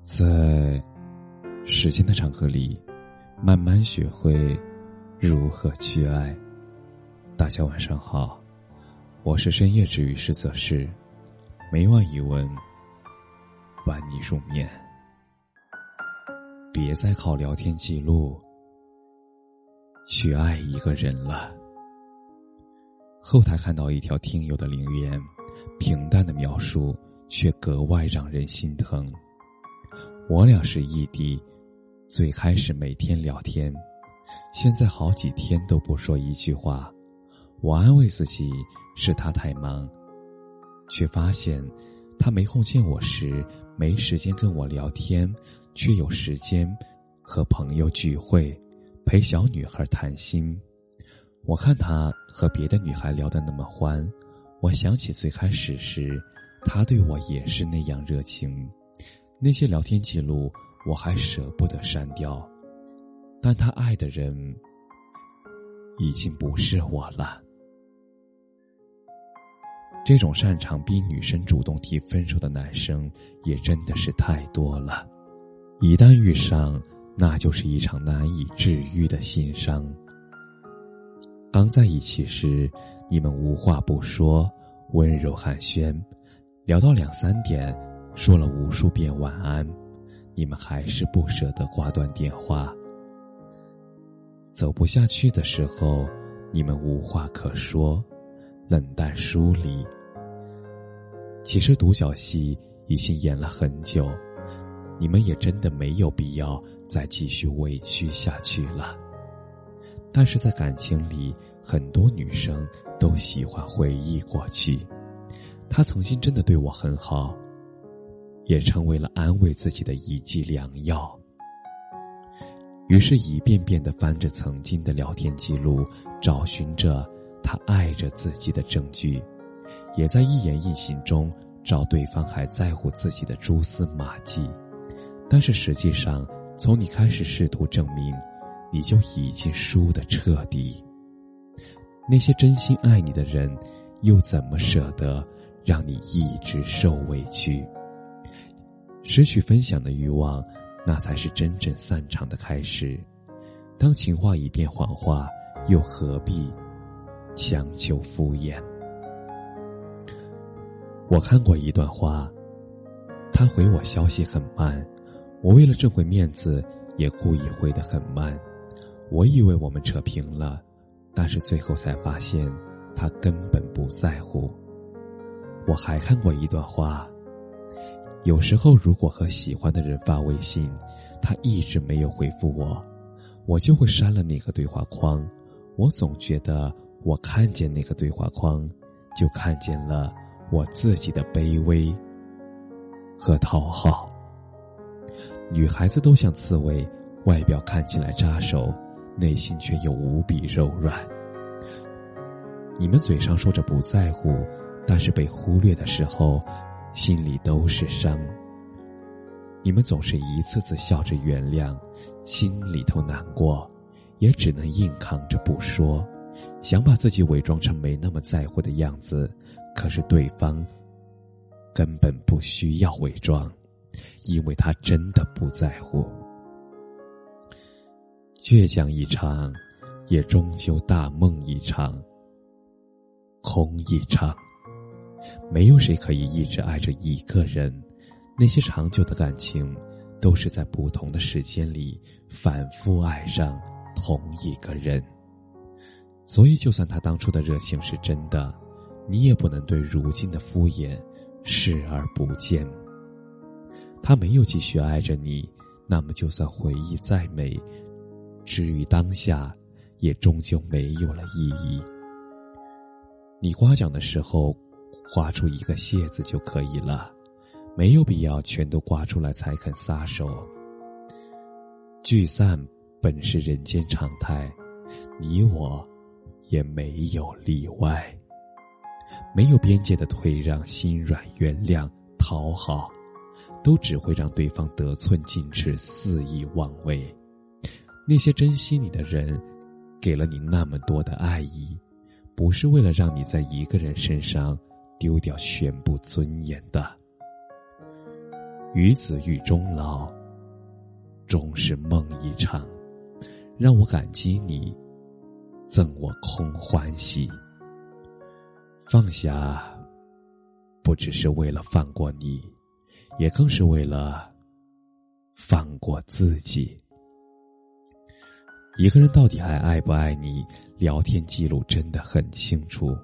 在时间的长河里，慢慢学会如何去爱。大家晚上好，我是深夜治愈师泽是，每晚一问，伴你入眠。别再靠聊天记录去爱一个人了。后台看到一条听友的留言，平淡的描述却格外让人心疼。我俩是异地，最开始每天聊天，现在好几天都不说一句话。我安慰自己是他太忙，却发现他没空见我时，没时间跟我聊天，却有时间和朋友聚会，陪小女孩谈心。我看他和别的女孩聊得那么欢，我想起最开始时，他对我也是那样热情。那些聊天记录，我还舍不得删掉，但他爱的人已经不是我了。这种擅长逼女生主动提分手的男生，也真的是太多了。一旦遇上，那就是一场难以治愈的心伤。刚在一起时，你们无话不说，温柔寒暄，聊到两三点。说了无数遍晚安，你们还是不舍得挂断电话。走不下去的时候，你们无话可说，冷淡疏离。其实独角戏已经演了很久，你们也真的没有必要再继续委屈下去了。但是在感情里，很多女生都喜欢回忆过去，他曾经真的对我很好。也成为了安慰自己的一剂良药。于是，一遍遍的翻着曾经的聊天记录，找寻着他爱着自己的证据，也在一言一行中找对方还在乎自己的蛛丝马迹。但是，实际上，从你开始试图证明，你就已经输得彻底。那些真心爱你的人，又怎么舍得让你一直受委屈？失去分享的欲望，那才是真正散场的开始。当情话已变谎话，又何必强求敷衍？我看过一段话，他回我消息很慢，我为了挣回面子，也故意回得很慢。我以为我们扯平了，但是最后才发现，他根本不在乎。我还看过一段话。有时候，如果和喜欢的人发微信，他一直没有回复我，我就会删了那个对话框。我总觉得，我看见那个对话框，就看见了我自己的卑微和讨好。女孩子都像刺猬，外表看起来扎手，内心却又无比柔软。你们嘴上说着不在乎，但是被忽略的时候。心里都是伤。你们总是一次次笑着原谅，心里头难过，也只能硬扛着不说，想把自己伪装成没那么在乎的样子。可是对方根本不需要伪装，因为他真的不在乎。倔强一场，也终究大梦一场，空一场。没有谁可以一直爱着一个人，那些长久的感情，都是在不同的时间里反复爱上同一个人。所以，就算他当初的热情是真的，你也不能对如今的敷衍视而不见。他没有继续爱着你，那么就算回忆再美，至于当下，也终究没有了意义。你夸奖的时候。画出一个谢字就可以了，没有必要全都挂出来才肯撒手。聚散本是人间常态，你我也没有例外。没有边界的退让、心软、原谅、讨好，都只会让对方得寸进尺、肆意妄为。那些珍惜你的人，给了你那么多的爱意，不是为了让你在一个人身上。丢掉全部尊严的，与子欲终老，终是梦一场。让我感激你，赠我空欢喜。放下，不只是为了放过你，也更是为了放过自己。一个人到底还爱不爱你？聊天记录真的很清楚，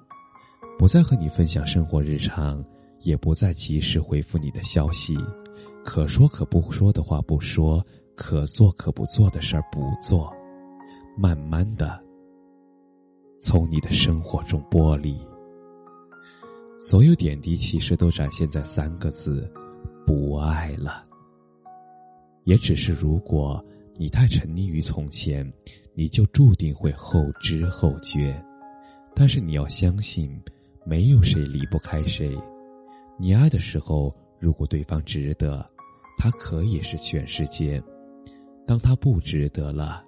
不再和你分享生活日常，也不再及时回复你的消息，可说可不说的话不说，可做可不做的事儿不做，慢慢的从你的生活中剥离。所有点滴其实都展现在三个字：不爱了。也只是如果。你太沉溺于从前，你就注定会后知后觉。但是你要相信，没有谁离不开谁。你爱的时候，如果对方值得，他可以是全世界；当他不值得了，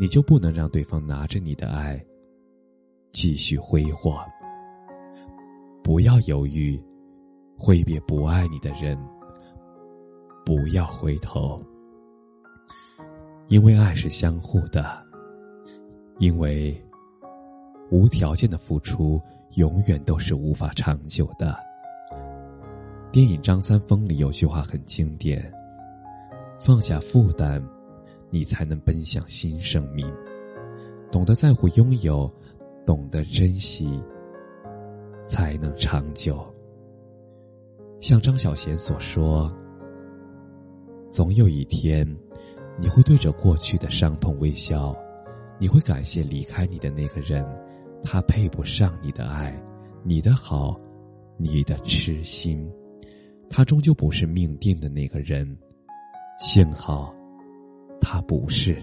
你就不能让对方拿着你的爱继续挥霍。不要犹豫，挥别不爱你的人。不要回头。因为爱是相互的，因为无条件的付出永远都是无法长久的。电影《张三丰》里有句话很经典：“放下负担，你才能奔向新生命。懂得在乎拥有，懂得珍惜，才能长久。”像张小娴所说：“总有一天。”你会对着过去的伤痛微笑，你会感谢离开你的那个人，他配不上你的爱，你的好，你的痴心，他终究不是命定的那个人，幸好，他不是。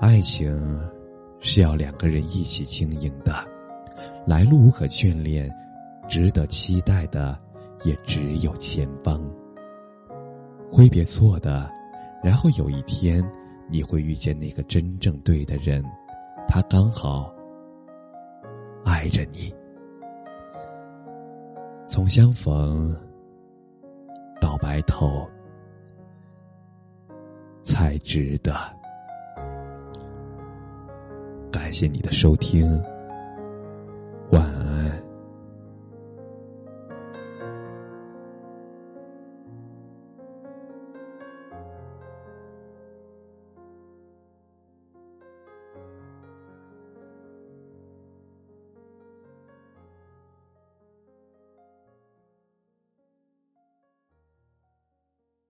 爱情是要两个人一起经营的，来路无可眷恋，值得期待的也只有前方。挥别错的。然后有一天，你会遇见那个真正对的人，他刚好爱着你。从相逢到白头，才值得。感谢你的收听，晚安。